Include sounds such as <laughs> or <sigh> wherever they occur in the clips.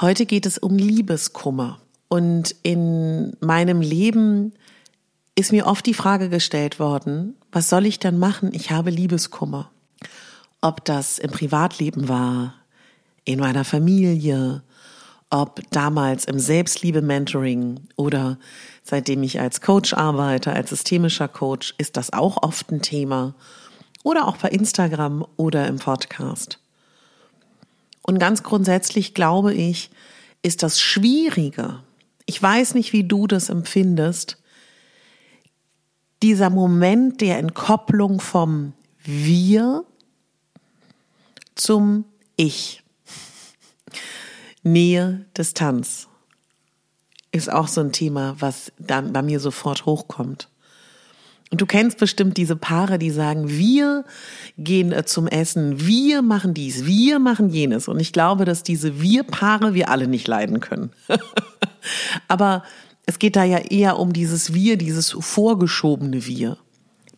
Heute geht es um Liebeskummer. Und in meinem Leben ist mir oft die Frage gestellt worden, was soll ich dann machen? Ich habe Liebeskummer. Ob das im Privatleben war, in meiner Familie, ob damals im Selbstliebe-Mentoring oder seitdem ich als Coach arbeite, als systemischer Coach, ist das auch oft ein Thema. Oder auch bei Instagram oder im Podcast. Und ganz grundsätzlich glaube ich, ist das Schwierige, ich weiß nicht, wie du das empfindest, dieser Moment der Entkopplung vom Wir zum Ich. Nähe, Distanz ist auch so ein Thema, was dann bei mir sofort hochkommt. Und du kennst bestimmt diese Paare, die sagen, wir gehen äh, zum Essen, wir machen dies, wir machen jenes. Und ich glaube, dass diese Wir-Paare wir alle nicht leiden können. <laughs> Aber es geht da ja eher um dieses Wir, dieses vorgeschobene Wir.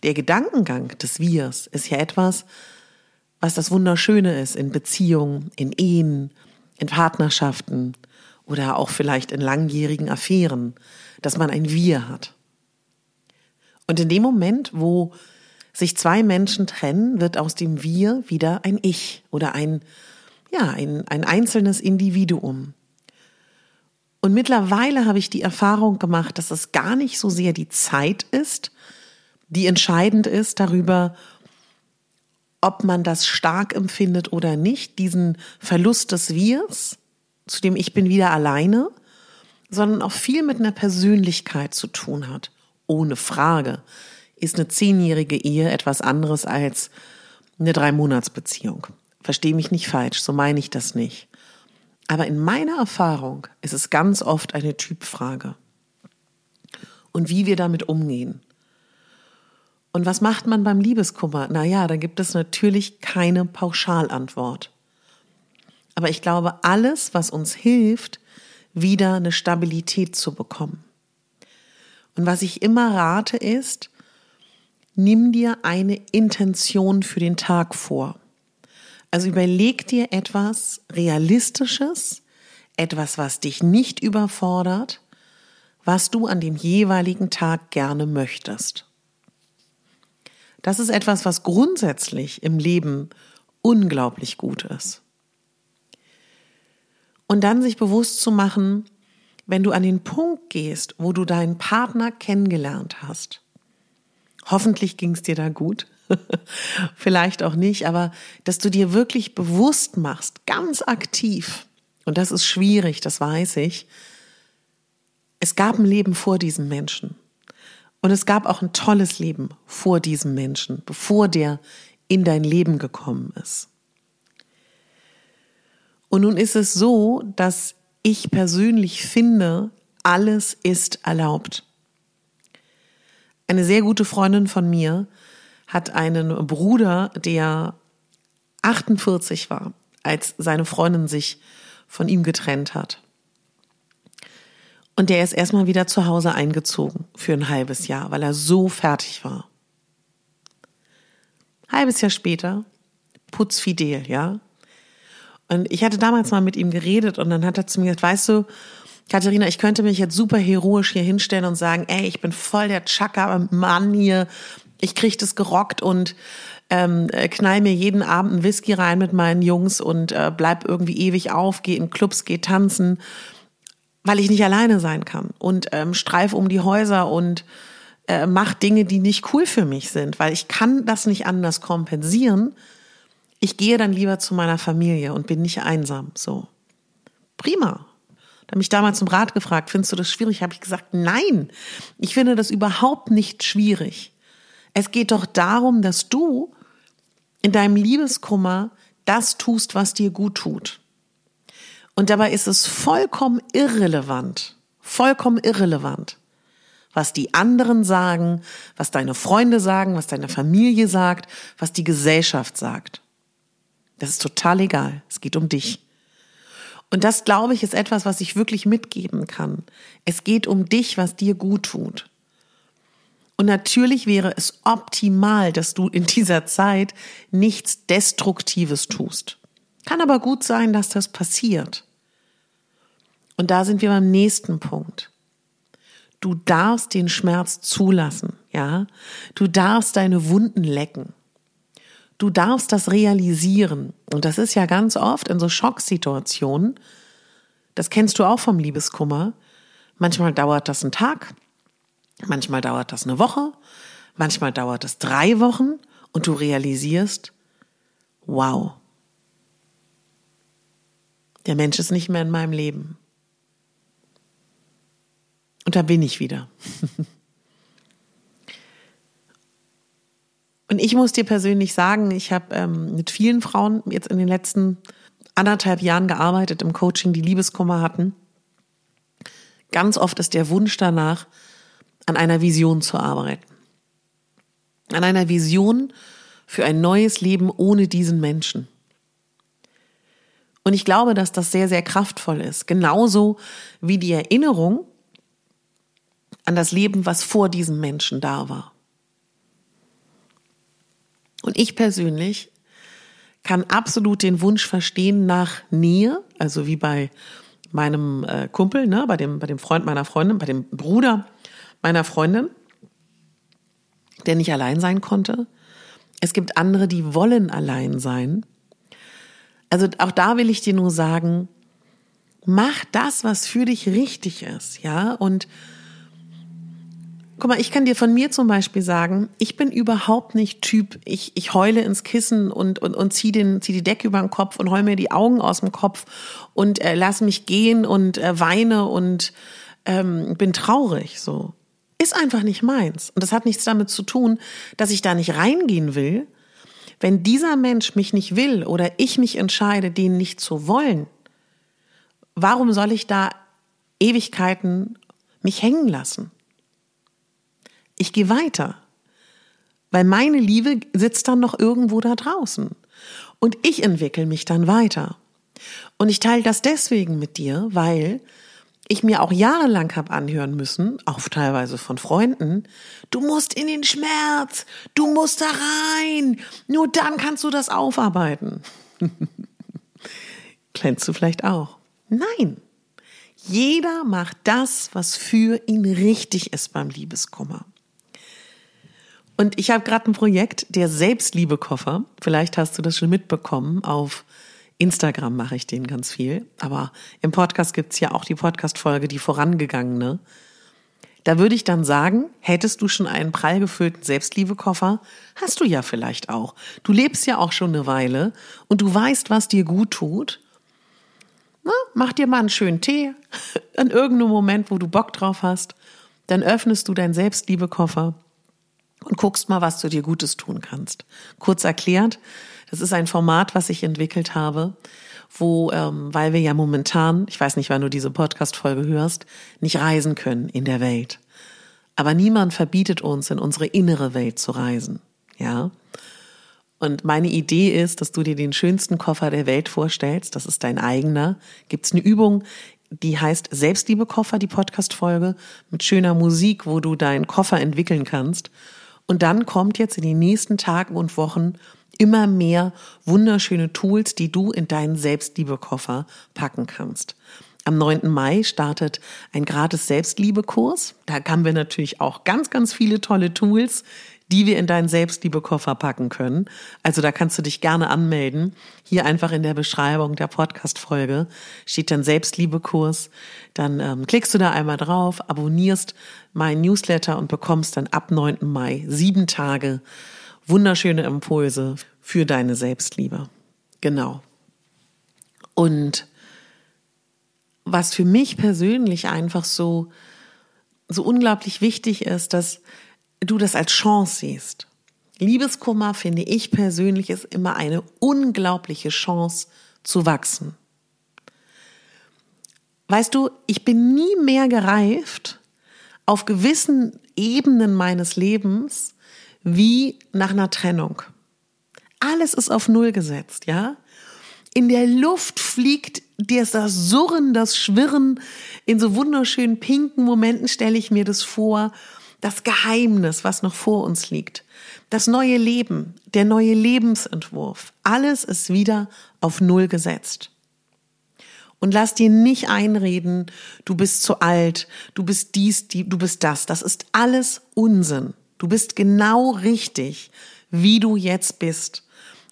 Der Gedankengang des Wirs ist ja etwas, was das Wunderschöne ist in Beziehungen, in Ehen, in Partnerschaften oder auch vielleicht in langjährigen Affären, dass man ein Wir hat. Und in dem Moment, wo sich zwei Menschen trennen, wird aus dem Wir wieder ein Ich oder ein, ja, ein, ein einzelnes Individuum. Und mittlerweile habe ich die Erfahrung gemacht, dass es gar nicht so sehr die Zeit ist, die entscheidend ist darüber, ob man das stark empfindet oder nicht, diesen Verlust des Wirs, zu dem ich bin wieder alleine, sondern auch viel mit einer Persönlichkeit zu tun hat ohne Frage ist eine zehnjährige Ehe etwas anderes als eine Drei-Monats-Beziehung. Verstehe mich nicht falsch, so meine ich das nicht. Aber in meiner Erfahrung ist es ganz oft eine Typfrage. Und wie wir damit umgehen. Und was macht man beim Liebeskummer? Naja, da gibt es natürlich keine Pauschalantwort. Aber ich glaube, alles, was uns hilft, wieder eine Stabilität zu bekommen. Und was ich immer rate ist, nimm dir eine Intention für den Tag vor. Also überleg dir etwas Realistisches, etwas, was dich nicht überfordert, was du an dem jeweiligen Tag gerne möchtest. Das ist etwas, was grundsätzlich im Leben unglaublich gut ist. Und dann sich bewusst zu machen, wenn du an den Punkt gehst, wo du deinen Partner kennengelernt hast, hoffentlich ging es dir da gut, <laughs> vielleicht auch nicht, aber dass du dir wirklich bewusst machst, ganz aktiv, und das ist schwierig, das weiß ich, es gab ein Leben vor diesem Menschen. Und es gab auch ein tolles Leben vor diesem Menschen, bevor der in dein Leben gekommen ist. Und nun ist es so, dass ich persönlich finde, alles ist erlaubt. Eine sehr gute Freundin von mir hat einen Bruder, der 48 war, als seine Freundin sich von ihm getrennt hat. Und der ist erstmal wieder zu Hause eingezogen für ein halbes Jahr, weil er so fertig war. Halbes Jahr später, putzfidel, ja, und ich hatte damals mal mit ihm geredet und dann hat er zu mir gesagt, weißt du, Katharina, ich könnte mich jetzt super heroisch hier hinstellen und sagen, ey, ich bin voll der Chaka-Mann hier, ich krieg das gerockt und ähm, äh, knall mir jeden Abend einen Whisky rein mit meinen Jungs und äh, bleib irgendwie ewig auf, geh in Clubs, geh tanzen, weil ich nicht alleine sein kann. Und ähm, streif um die Häuser und äh, mach Dinge, die nicht cool für mich sind, weil ich kann das nicht anders kompensieren, ich gehe dann lieber zu meiner Familie und bin nicht einsam. So. Prima. Da mich damals zum Rat gefragt, findest du das schwierig? Habe ich gesagt, nein. Ich finde das überhaupt nicht schwierig. Es geht doch darum, dass du in deinem Liebeskummer das tust, was dir gut tut. Und dabei ist es vollkommen irrelevant, vollkommen irrelevant, was die anderen sagen, was deine Freunde sagen, was deine Familie sagt, was die Gesellschaft sagt. Das ist total egal. Es geht um dich. Und das, glaube ich, ist etwas, was ich wirklich mitgeben kann. Es geht um dich, was dir gut tut. Und natürlich wäre es optimal, dass du in dieser Zeit nichts Destruktives tust. Kann aber gut sein, dass das passiert. Und da sind wir beim nächsten Punkt. Du darfst den Schmerz zulassen, ja? Du darfst deine Wunden lecken. Du darfst das realisieren. Und das ist ja ganz oft in so Schocksituationen. Das kennst du auch vom Liebeskummer. Manchmal dauert das einen Tag, manchmal dauert das eine Woche, manchmal dauert es drei Wochen und du realisierst, wow, der Mensch ist nicht mehr in meinem Leben. Und da bin ich wieder. Und ich muss dir persönlich sagen, ich habe ähm, mit vielen Frauen jetzt in den letzten anderthalb Jahren gearbeitet im Coaching, die Liebeskummer hatten. Ganz oft ist der Wunsch danach, an einer Vision zu arbeiten. An einer Vision für ein neues Leben ohne diesen Menschen. Und ich glaube, dass das sehr, sehr kraftvoll ist. Genauso wie die Erinnerung an das Leben, was vor diesem Menschen da war. Und ich persönlich kann absolut den Wunsch verstehen nach Nähe, also wie bei meinem äh, Kumpel, ne, bei dem, bei dem Freund meiner Freundin, bei dem Bruder meiner Freundin, der nicht allein sein konnte. Es gibt andere, die wollen allein sein. Also auch da will ich dir nur sagen, mach das, was für dich richtig ist, ja, und Guck mal, ich kann dir von mir zum Beispiel sagen, ich bin überhaupt nicht Typ, ich, ich heule ins Kissen und, und, und zieh, den, zieh die Decke über den Kopf und heul mir die Augen aus dem Kopf und äh, lass mich gehen und äh, weine und ähm, bin traurig. So. Ist einfach nicht meins. Und das hat nichts damit zu tun, dass ich da nicht reingehen will. Wenn dieser Mensch mich nicht will oder ich mich entscheide, den nicht zu wollen, warum soll ich da Ewigkeiten mich hängen lassen? Ich gehe weiter. Weil meine Liebe sitzt dann noch irgendwo da draußen. Und ich entwickle mich dann weiter. Und ich teile das deswegen mit dir, weil ich mir auch jahrelang habe anhören müssen, auch teilweise von Freunden, du musst in den Schmerz, du musst da rein, nur dann kannst du das aufarbeiten. <laughs> Kennst du vielleicht auch? Nein. Jeder macht das, was für ihn richtig ist beim Liebeskummer. Und ich habe gerade ein Projekt, der Selbstliebekoffer. Vielleicht hast du das schon mitbekommen. Auf Instagram mache ich den ganz viel. Aber im Podcast gibt's ja auch die Podcast-Folge, die vorangegangene. Da würde ich dann sagen, hättest du schon einen prall gefüllten Selbstliebekoffer? Hast du ja vielleicht auch. Du lebst ja auch schon eine Weile und du weißt, was dir gut tut. Na, mach dir mal einen schönen Tee <laughs> an irgendeinem Moment, wo du Bock drauf hast. Dann öffnest du deinen Selbstliebekoffer und guckst mal, was du dir Gutes tun kannst. Kurz erklärt, das ist ein Format, was ich entwickelt habe, wo, ähm, weil wir ja momentan, ich weiß nicht, wann du diese Podcast-Folge hörst, nicht reisen können in der Welt. Aber niemand verbietet uns, in unsere innere Welt zu reisen. Ja. Und meine Idee ist, dass du dir den schönsten Koffer der Welt vorstellst. Das ist dein eigener. Gibt's eine Übung, die heißt Selbstliebe-Koffer, die Podcast-Folge, mit schöner Musik, wo du deinen Koffer entwickeln kannst. Und dann kommt jetzt in den nächsten Tagen und Wochen immer mehr wunderschöne Tools, die du in deinen Selbstliebekoffer packen kannst. Am 9. Mai startet ein gratis Selbstliebekurs. Da haben wir natürlich auch ganz, ganz viele tolle Tools, die wir in deinen Selbstliebekoffer packen können. Also da kannst du dich gerne anmelden. Hier einfach in der Beschreibung der Podcast-Folge steht dann Selbstliebekurs. Dann ähm, klickst du da einmal drauf, abonnierst mein Newsletter und bekommst dann ab 9. Mai sieben Tage wunderschöne Impulse für deine Selbstliebe. Genau. Und was für mich persönlich einfach so, so unglaublich wichtig ist, dass du das als Chance siehst. Liebeskummer finde ich persönlich ist immer eine unglaubliche Chance zu wachsen. weißt du, ich bin nie mehr gereift auf gewissen Ebenen meines Lebens wie nach einer Trennung. Alles ist auf Null gesetzt, ja? In der Luft fliegt dir das Surren, das Schwirren. In so wunderschönen pinken Momenten stelle ich mir das vor. Das Geheimnis, was noch vor uns liegt. Das neue Leben, der neue Lebensentwurf. Alles ist wieder auf Null gesetzt. Und lass dir nicht einreden, du bist zu alt, du bist dies, die, du bist das. Das ist alles Unsinn. Du bist genau richtig, wie du jetzt bist.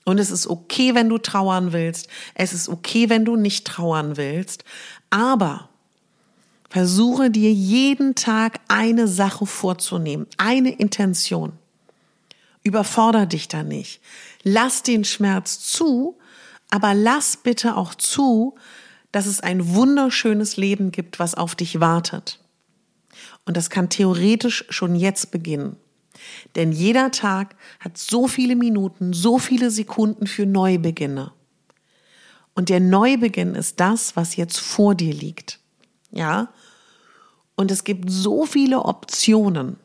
Und es ist okay, wenn du trauern willst. Es ist okay, wenn du nicht trauern willst. Aber versuche dir jeden Tag eine Sache vorzunehmen, eine Intention. Überforder dich da nicht. Lass den Schmerz zu, aber lass bitte auch zu, dass es ein wunderschönes Leben gibt, was auf dich wartet. Und das kann theoretisch schon jetzt beginnen. Denn jeder Tag hat so viele Minuten, so viele Sekunden für Neubeginne. Und der Neubeginn ist das, was jetzt vor dir liegt. Ja? Und es gibt so viele Optionen.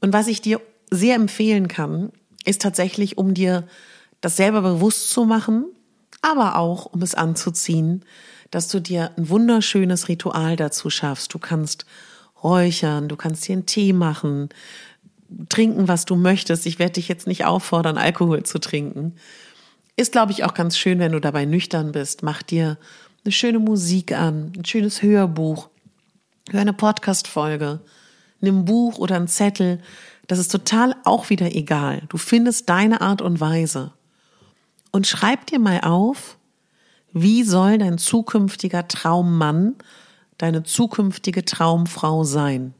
Und was ich dir sehr empfehlen kann, ist tatsächlich, um dir das selber bewusst zu machen, aber auch um es anzuziehen, dass du dir ein wunderschönes Ritual dazu schaffst. Du kannst räuchern, du kannst dir einen Tee machen, trinken, was du möchtest. Ich werde dich jetzt nicht auffordern, Alkohol zu trinken. Ist, glaube ich, auch ganz schön, wenn du dabei nüchtern bist. Mach dir eine schöne Musik an, ein schönes Hörbuch, hör eine Podcast-Folge, nimm ein Buch oder einen Zettel. Das ist total auch wieder egal. Du findest deine Art und Weise. Und schreib dir mal auf, wie soll dein zukünftiger Traummann deine zukünftige Traumfrau sein.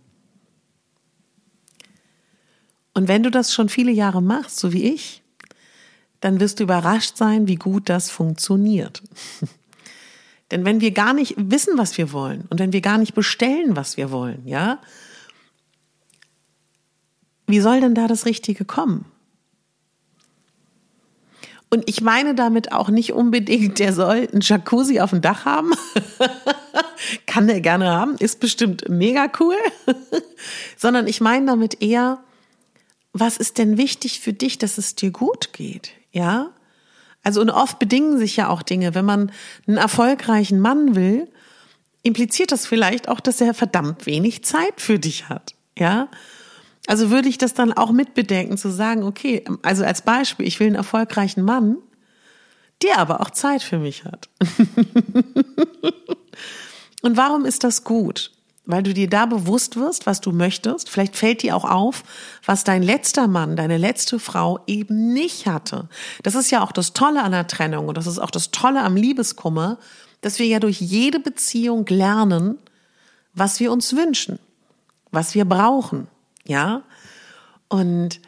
Und wenn du das schon viele Jahre machst, so wie ich, dann wirst du überrascht sein, wie gut das funktioniert. <laughs> Denn wenn wir gar nicht wissen, was wir wollen und wenn wir gar nicht bestellen, was wir wollen, ja, wie soll denn da das Richtige kommen? Und ich meine damit auch nicht unbedingt, der soll ein Jacuzzi auf dem Dach haben. <laughs> Kann der gerne haben, ist bestimmt mega cool. <laughs> Sondern ich meine damit eher, was ist denn wichtig für dich, dass es dir gut geht? Ja? Also, und oft bedingen sich ja auch Dinge. Wenn man einen erfolgreichen Mann will, impliziert das vielleicht auch, dass er verdammt wenig Zeit für dich hat. Ja? Also würde ich das dann auch mitbedenken, zu sagen, okay, also als Beispiel, ich will einen erfolgreichen Mann, der aber auch Zeit für mich hat. <laughs> Und warum ist das gut? Weil du dir da bewusst wirst, was du möchtest. Vielleicht fällt dir auch auf, was dein letzter Mann, deine letzte Frau eben nicht hatte. Das ist ja auch das Tolle an der Trennung und das ist auch das Tolle am Liebeskummer, dass wir ja durch jede Beziehung lernen, was wir uns wünschen, was wir brauchen. Ja? Und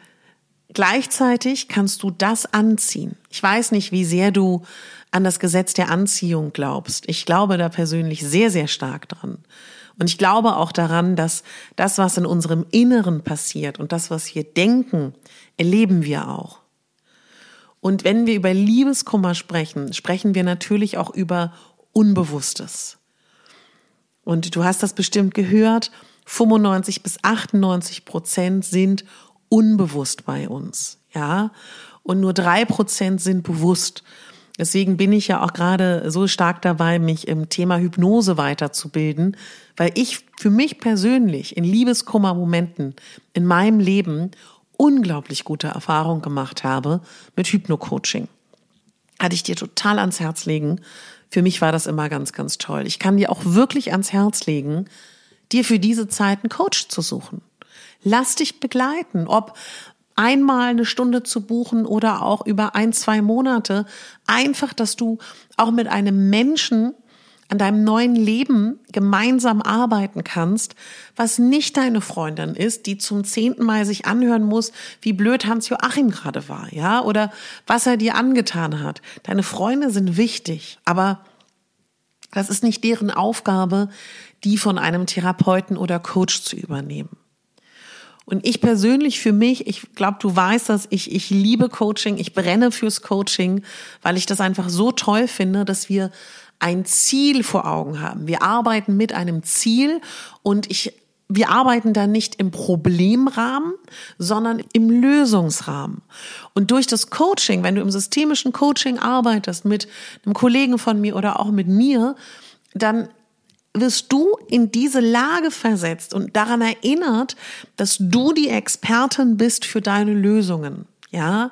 gleichzeitig kannst du das anziehen. Ich weiß nicht, wie sehr du an das Gesetz der Anziehung glaubst. Ich glaube da persönlich sehr, sehr stark dran. Und ich glaube auch daran, dass das, was in unserem Inneren passiert und das, was wir denken, erleben wir auch. Und wenn wir über Liebeskummer sprechen, sprechen wir natürlich auch über Unbewusstes. Und du hast das bestimmt gehört, 95 bis 98 Prozent sind unbewusst bei uns, ja. Und nur drei Prozent sind bewusst. Deswegen bin ich ja auch gerade so stark dabei, mich im Thema Hypnose weiterzubilden, weil ich für mich persönlich in Liebeskummermomenten in meinem Leben unglaublich gute Erfahrungen gemacht habe mit Hypnocoaching. Hatte ich dir total ans Herz legen. Für mich war das immer ganz, ganz toll. Ich kann dir auch wirklich ans Herz legen, dir für diese Zeit einen Coach zu suchen. Lass dich begleiten, ob einmal eine Stunde zu buchen oder auch über ein, zwei Monate. Einfach, dass du auch mit einem Menschen an deinem neuen Leben gemeinsam arbeiten kannst, was nicht deine Freundin ist, die zum zehnten Mal sich anhören muss, wie blöd Hans-Joachim gerade war, ja, oder was er dir angetan hat. Deine Freunde sind wichtig, aber das ist nicht deren Aufgabe, die von einem Therapeuten oder Coach zu übernehmen. Und ich persönlich für mich, ich glaube, du weißt das, ich, ich liebe Coaching, ich brenne fürs Coaching, weil ich das einfach so toll finde, dass wir ein Ziel vor Augen haben. Wir arbeiten mit einem Ziel und ich wir arbeiten da nicht im Problemrahmen, sondern im Lösungsrahmen. Und durch das Coaching, wenn du im systemischen Coaching arbeitest mit einem Kollegen von mir oder auch mit mir, dann wirst du in diese Lage versetzt und daran erinnert, dass du die Expertin bist für deine Lösungen. Ja,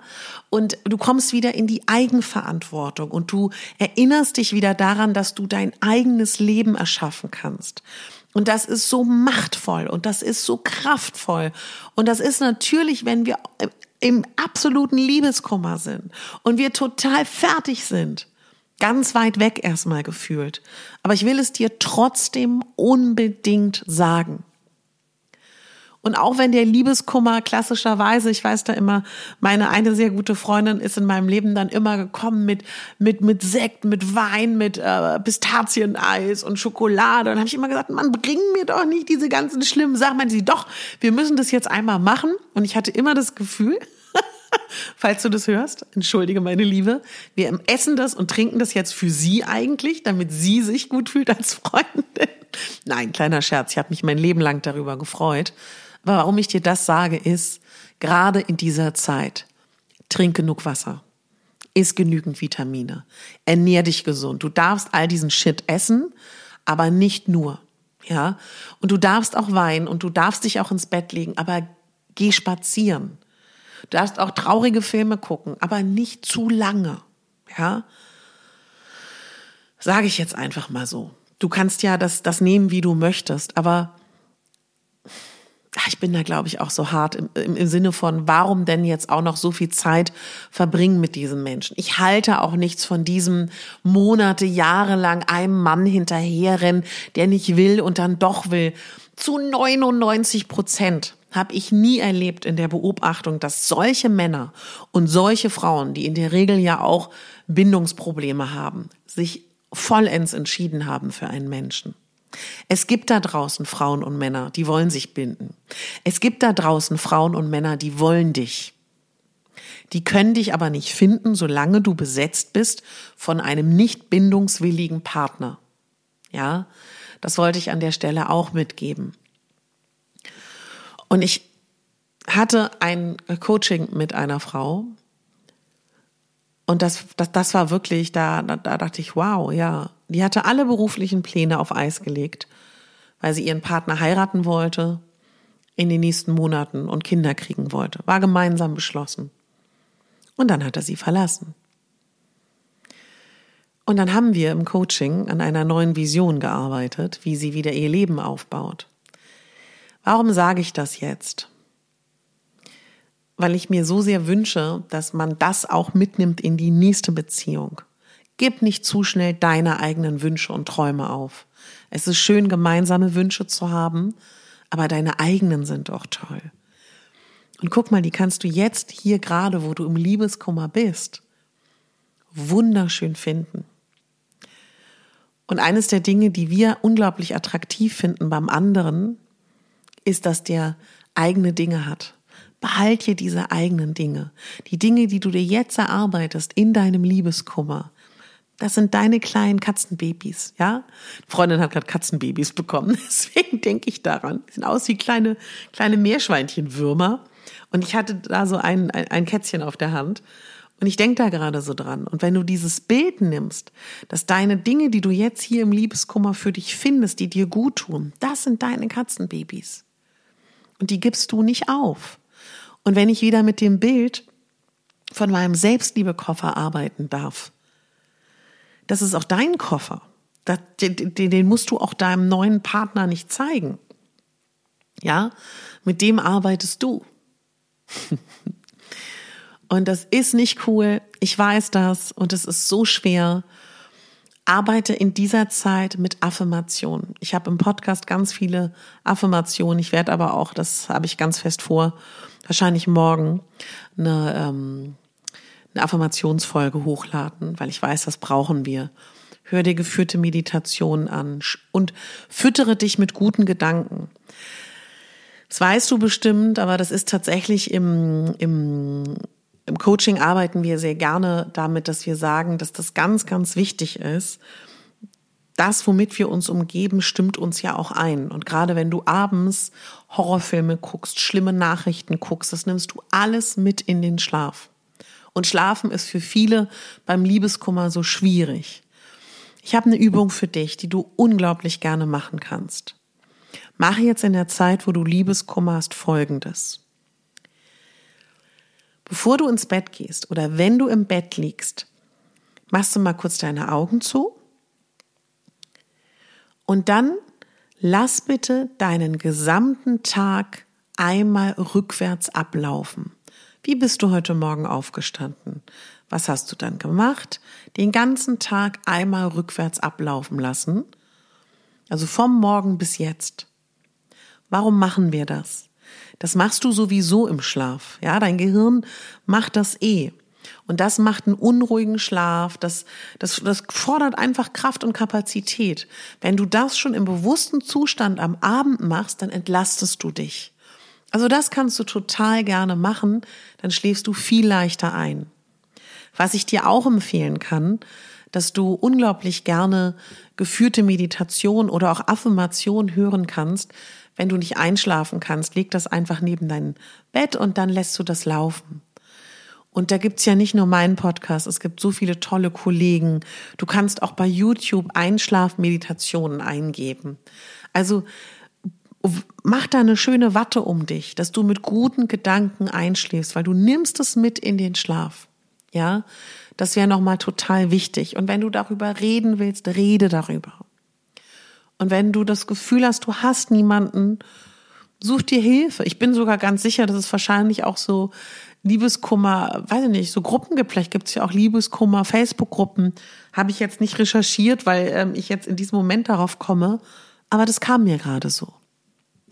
und du kommst wieder in die Eigenverantwortung und du erinnerst dich wieder daran, dass du dein eigenes Leben erschaffen kannst. Und das ist so machtvoll und das ist so kraftvoll. Und das ist natürlich, wenn wir im absoluten Liebeskummer sind und wir total fertig sind ganz weit weg erstmal gefühlt. Aber ich will es dir trotzdem unbedingt sagen. Und auch wenn der Liebeskummer klassischerweise, ich weiß da immer, meine eine sehr gute Freundin ist in meinem Leben dann immer gekommen mit mit mit Sekt, mit Wein, mit äh, Pistazieneis und Schokolade. Und habe ich immer gesagt, man bring mir doch nicht diese ganzen schlimmen Sachen. Meinte sie, doch, wir müssen das jetzt einmal machen. Und ich hatte immer das Gefühl, <laughs> falls du das hörst, entschuldige meine Liebe, wir essen das und trinken das jetzt für sie eigentlich, damit sie sich gut fühlt als Freundin. <laughs> Nein, kleiner Scherz, ich habe mich mein Leben lang darüber gefreut. Aber warum ich dir das sage, ist, gerade in dieser Zeit, trink genug Wasser, iss genügend Vitamine, ernähr dich gesund. Du darfst all diesen Shit essen, aber nicht nur. Ja, und du darfst auch weinen und du darfst dich auch ins Bett legen, aber geh spazieren. Du darfst auch traurige Filme gucken, aber nicht zu lange. Ja? Sage ich jetzt einfach mal so. Du kannst ja das, das nehmen, wie du möchtest, aber ich bin da, glaube ich, auch so hart im, im, Sinne von, warum denn jetzt auch noch so viel Zeit verbringen mit diesen Menschen? Ich halte auch nichts von diesem Monate, Jahre lang einem Mann hinterherrennen, der nicht will und dann doch will. Zu 99 Prozent habe ich nie erlebt in der Beobachtung, dass solche Männer und solche Frauen, die in der Regel ja auch Bindungsprobleme haben, sich vollends entschieden haben für einen Menschen. Es gibt da draußen Frauen und Männer, die wollen sich binden. Es gibt da draußen Frauen und Männer, die wollen dich. Die können dich aber nicht finden, solange du besetzt bist von einem nicht bindungswilligen Partner. Ja, das wollte ich an der Stelle auch mitgeben. Und ich hatte ein Coaching mit einer Frau. Und das, das, das war wirklich, da, da, da dachte ich, wow, ja. Die hatte alle beruflichen Pläne auf Eis gelegt, weil sie ihren Partner heiraten wollte in den nächsten Monaten und Kinder kriegen wollte. War gemeinsam beschlossen. Und dann hat er sie verlassen. Und dann haben wir im Coaching an einer neuen Vision gearbeitet, wie sie wieder ihr Leben aufbaut. Warum sage ich das jetzt? Weil ich mir so sehr wünsche, dass man das auch mitnimmt in die nächste Beziehung. Gib nicht zu schnell deine eigenen Wünsche und Träume auf. Es ist schön, gemeinsame Wünsche zu haben, aber deine eigenen sind auch toll. Und guck mal, die kannst du jetzt hier gerade, wo du im Liebeskummer bist, wunderschön finden. Und eines der Dinge, die wir unglaublich attraktiv finden beim anderen, ist, dass der eigene Dinge hat. Behalt hier diese eigenen Dinge. Die Dinge, die du dir jetzt erarbeitest in deinem Liebeskummer. Das sind deine kleinen Katzenbabys, ja? Freundin hat gerade Katzenbabys bekommen, <laughs> deswegen denke ich daran. Die sehen aus wie kleine, kleine Meerschweinchenwürmer. Und ich hatte da so ein, ein, ein Kätzchen auf der Hand. Und ich denke da gerade so dran. Und wenn du dieses Bild nimmst, dass deine Dinge, die du jetzt hier im Liebeskummer für dich findest, die dir gut tun, das sind deine Katzenbabys. Und die gibst du nicht auf. Und wenn ich wieder mit dem Bild von meinem Selbstliebekoffer arbeiten darf, das ist auch dein Koffer. den musst du auch deinem neuen Partner nicht zeigen. Ja, mit dem arbeitest du. <laughs> Und das ist nicht cool. Ich weiß das. Und es ist so schwer arbeite in dieser Zeit mit Affirmationen. Ich habe im Podcast ganz viele Affirmationen. Ich werde aber auch, das habe ich ganz fest vor, wahrscheinlich morgen eine, ähm, eine Affirmationsfolge hochladen, weil ich weiß, das brauchen wir. Hör dir geführte Meditationen an und füttere dich mit guten Gedanken. Das weißt du bestimmt, aber das ist tatsächlich im, im, im Coaching arbeiten wir sehr gerne damit, dass wir sagen, dass das ganz, ganz wichtig ist. Das, womit wir uns umgeben, stimmt uns ja auch ein. Und gerade wenn du abends Horrorfilme guckst, schlimme Nachrichten guckst, das nimmst du alles mit in den Schlaf. Und Schlafen ist für viele beim Liebeskummer so schwierig. Ich habe eine Übung für dich, die du unglaublich gerne machen kannst. Mache jetzt in der Zeit, wo du Liebeskummer hast, Folgendes. Bevor du ins Bett gehst oder wenn du im Bett liegst, machst du mal kurz deine Augen zu und dann lass bitte deinen gesamten Tag einmal rückwärts ablaufen. Wie bist du heute Morgen aufgestanden? Was hast du dann gemacht? Den ganzen Tag einmal rückwärts ablaufen lassen. Also vom Morgen bis jetzt. Warum machen wir das? Das machst du sowieso im Schlaf. Ja, dein Gehirn macht das eh. Und das macht einen unruhigen Schlaf. Das, das, das fordert einfach Kraft und Kapazität. Wenn du das schon im bewussten Zustand am Abend machst, dann entlastest du dich. Also das kannst du total gerne machen, dann schläfst du viel leichter ein. Was ich dir auch empfehlen kann, dass du unglaublich gerne geführte Meditation oder auch Affirmation hören kannst, wenn du nicht einschlafen kannst, leg das einfach neben dein Bett und dann lässt du das laufen. Und da gibt's ja nicht nur meinen Podcast, es gibt so viele tolle Kollegen. Du kannst auch bei YouTube Einschlafmeditationen eingeben. Also mach da eine schöne Watte um dich, dass du mit guten Gedanken einschläfst, weil du nimmst es mit in den Schlaf. Ja, das wäre nochmal total wichtig. Und wenn du darüber reden willst, rede darüber. Und wenn du das Gefühl hast, du hast niemanden, such dir Hilfe. Ich bin sogar ganz sicher, dass es wahrscheinlich auch so Liebeskummer, weiß ich nicht, so Gruppen gibt. Es ja auch Liebeskummer, Facebook-Gruppen. Habe ich jetzt nicht recherchiert, weil ähm, ich jetzt in diesem Moment darauf komme. Aber das kam mir gerade so.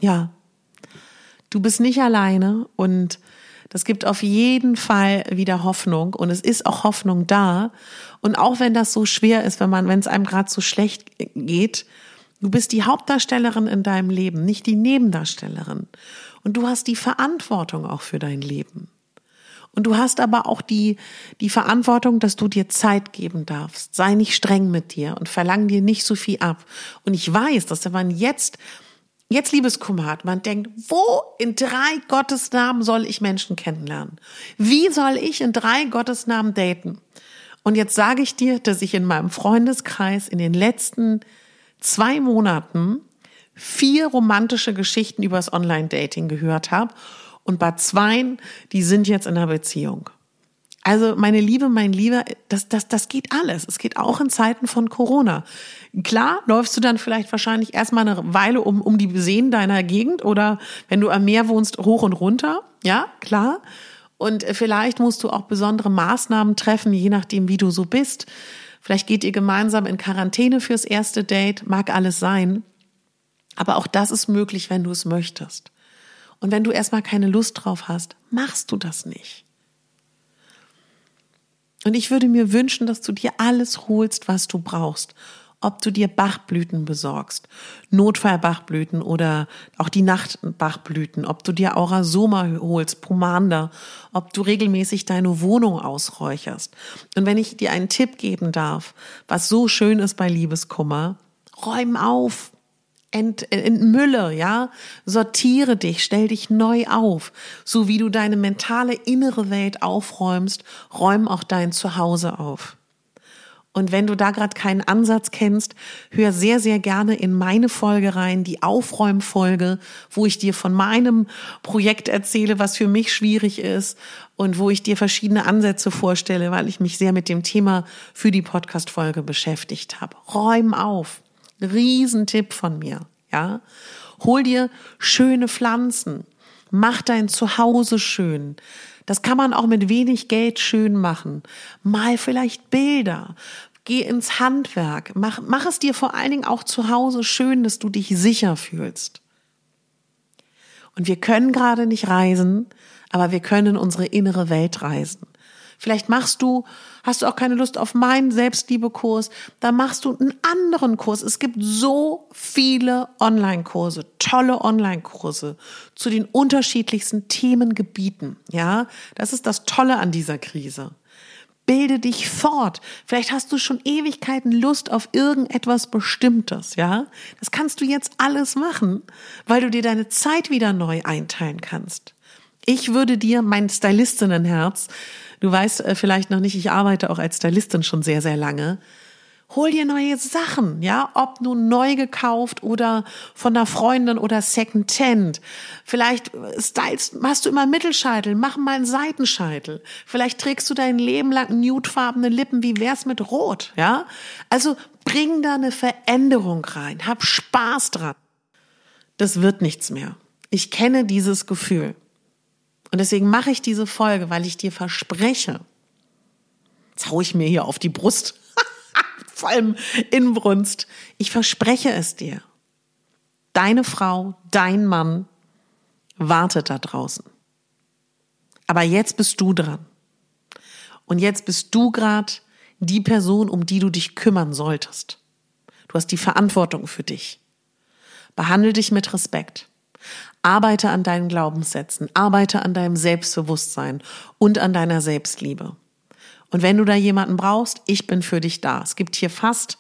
Ja. Du bist nicht alleine und das gibt auf jeden Fall wieder Hoffnung und es ist auch Hoffnung da. Und auch wenn das so schwer ist, wenn man, wenn es einem gerade so schlecht geht, Du bist die Hauptdarstellerin in deinem Leben, nicht die Nebendarstellerin. Und du hast die Verantwortung auch für dein Leben. Und du hast aber auch die, die Verantwortung, dass du dir Zeit geben darfst. Sei nicht streng mit dir und verlang dir nicht so viel ab. Und ich weiß, dass wenn man jetzt, jetzt Liebeskummer hat, man denkt, wo in drei Gottes Namen soll ich Menschen kennenlernen? Wie soll ich in drei Gottes Namen daten? Und jetzt sage ich dir, dass ich in meinem Freundeskreis in den letzten zwei Monaten vier romantische Geschichten übers Online-Dating gehört habe. Und bei zweien, die sind jetzt in einer Beziehung. Also meine Liebe, mein Lieber, das, das, das geht alles. Es geht auch in Zeiten von Corona. Klar, läufst du dann vielleicht wahrscheinlich erstmal eine Weile um, um die Seen deiner Gegend oder wenn du am Meer wohnst, hoch und runter. Ja, klar. Und vielleicht musst du auch besondere Maßnahmen treffen, je nachdem, wie du so bist. Vielleicht geht ihr gemeinsam in Quarantäne fürs erste Date, mag alles sein. Aber auch das ist möglich, wenn du es möchtest. Und wenn du erstmal keine Lust drauf hast, machst du das nicht. Und ich würde mir wünschen, dass du dir alles holst, was du brauchst ob du dir Bachblüten besorgst, Notfallbachblüten oder auch die Nachtbachblüten, ob du dir Aurasoma holst, Pomander, ob du regelmäßig deine Wohnung ausräucherst. Und wenn ich dir einen Tipp geben darf, was so schön ist bei Liebeskummer, räum auf, ent, entmülle, ja, sortiere dich, stell dich neu auf, so wie du deine mentale innere Welt aufräumst, räum auch dein Zuhause auf. Und wenn du da gerade keinen Ansatz kennst, hör sehr, sehr gerne in meine Folge rein, die Aufräumfolge, wo ich dir von meinem Projekt erzähle, was für mich schwierig ist und wo ich dir verschiedene Ansätze vorstelle, weil ich mich sehr mit dem Thema für die Podcast-Folge beschäftigt habe. Räum auf. Riesentipp von mir, ja. Hol dir schöne Pflanzen. Mach dein Zuhause schön. Das kann man auch mit wenig Geld schön machen. Mal vielleicht Bilder. Geh ins Handwerk. Mach, mach es dir vor allen Dingen auch zu Hause schön, dass du dich sicher fühlst. Und wir können gerade nicht reisen, aber wir können unsere innere Welt reisen. Vielleicht machst du, hast du auch keine Lust auf meinen Selbstliebekurs, dann machst du einen anderen Kurs. Es gibt so viele Online-Kurse, tolle Online-Kurse zu den unterschiedlichsten Themengebieten. Ja, das ist das Tolle an dieser Krise. Bilde dich fort. Vielleicht hast du schon Ewigkeiten Lust auf irgendetwas Bestimmtes, ja? Das kannst du jetzt alles machen, weil du dir deine Zeit wieder neu einteilen kannst. Ich würde dir mein Stylistinnenherz Du weißt äh, vielleicht noch nicht, ich arbeite auch als Stylistin schon sehr, sehr lange. Hol dir neue Sachen, ja, ob nun neu gekauft oder von einer Freundin oder Secondhand. Vielleicht äh, stylst, machst du immer Mittelscheitel, mach mal einen Seitenscheitel. Vielleicht trägst du dein Leben lang nudefarbene Lippen, wie wär's mit Rot, ja? Also bring da eine Veränderung rein, hab Spaß dran. Das wird nichts mehr. Ich kenne dieses Gefühl. Und deswegen mache ich diese Folge, weil ich dir verspreche, jetzt hau ich mir hier auf die Brust, <laughs> vor allem Inbrunst, ich verspreche es dir. Deine Frau, dein Mann wartet da draußen. Aber jetzt bist du dran. Und jetzt bist du gerade die Person, um die du dich kümmern solltest. Du hast die Verantwortung für dich. Behandle dich mit Respekt. Arbeite an deinen Glaubenssätzen, arbeite an deinem Selbstbewusstsein und an deiner Selbstliebe. Und wenn du da jemanden brauchst, ich bin für dich da. Es gibt hier fast,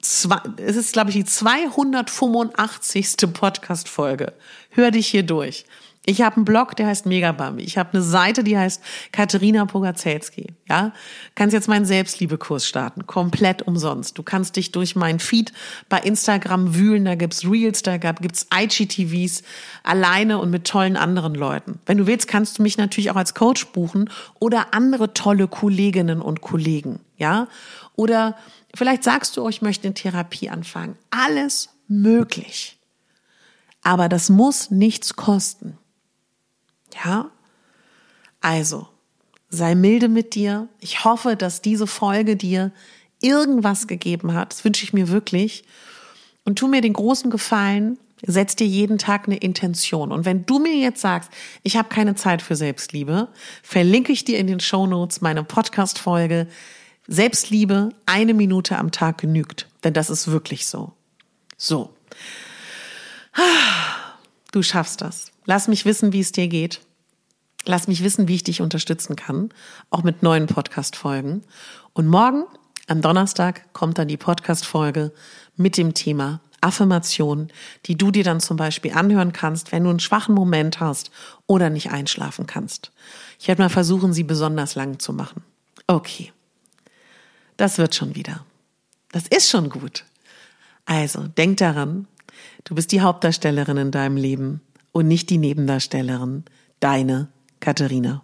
zwei, es ist glaube ich die 285. Podcast-Folge. Hör dich hier durch. Ich habe einen Blog, der heißt Megabambi. Ich habe eine Seite, die heißt Katharina Pogacelski. Ja, kannst jetzt meinen Selbstliebekurs starten, komplett umsonst. Du kannst dich durch meinen Feed bei Instagram wühlen. Da gibt's Reels, da gibt's IGTVs alleine und mit tollen anderen Leuten. Wenn du willst, kannst du mich natürlich auch als Coach buchen oder andere tolle Kolleginnen und Kollegen. Ja, oder vielleicht sagst du, oh, ich möchte eine Therapie anfangen. Alles möglich. Aber das muss nichts kosten. Ja? Also, sei milde mit dir. Ich hoffe, dass diese Folge dir irgendwas gegeben hat. Das wünsche ich mir wirklich. Und tu mir den großen Gefallen, setz dir jeden Tag eine Intention. Und wenn du mir jetzt sagst, ich habe keine Zeit für Selbstliebe, verlinke ich dir in den Show Notes meine Podcast-Folge Selbstliebe, eine Minute am Tag genügt. Denn das ist wirklich so. So. Du schaffst das. Lass mich wissen, wie es dir geht. Lass mich wissen, wie ich dich unterstützen kann, auch mit neuen Podcast-Folgen. Und morgen, am Donnerstag, kommt dann die Podcast-Folge mit dem Thema Affirmation, die du dir dann zum Beispiel anhören kannst, wenn du einen schwachen Moment hast oder nicht einschlafen kannst. Ich werde mal versuchen, sie besonders lang zu machen. Okay. Das wird schon wieder. Das ist schon gut. Also, denk daran, du bist die Hauptdarstellerin in deinem Leben und nicht die Nebendarstellerin, deine Katharina.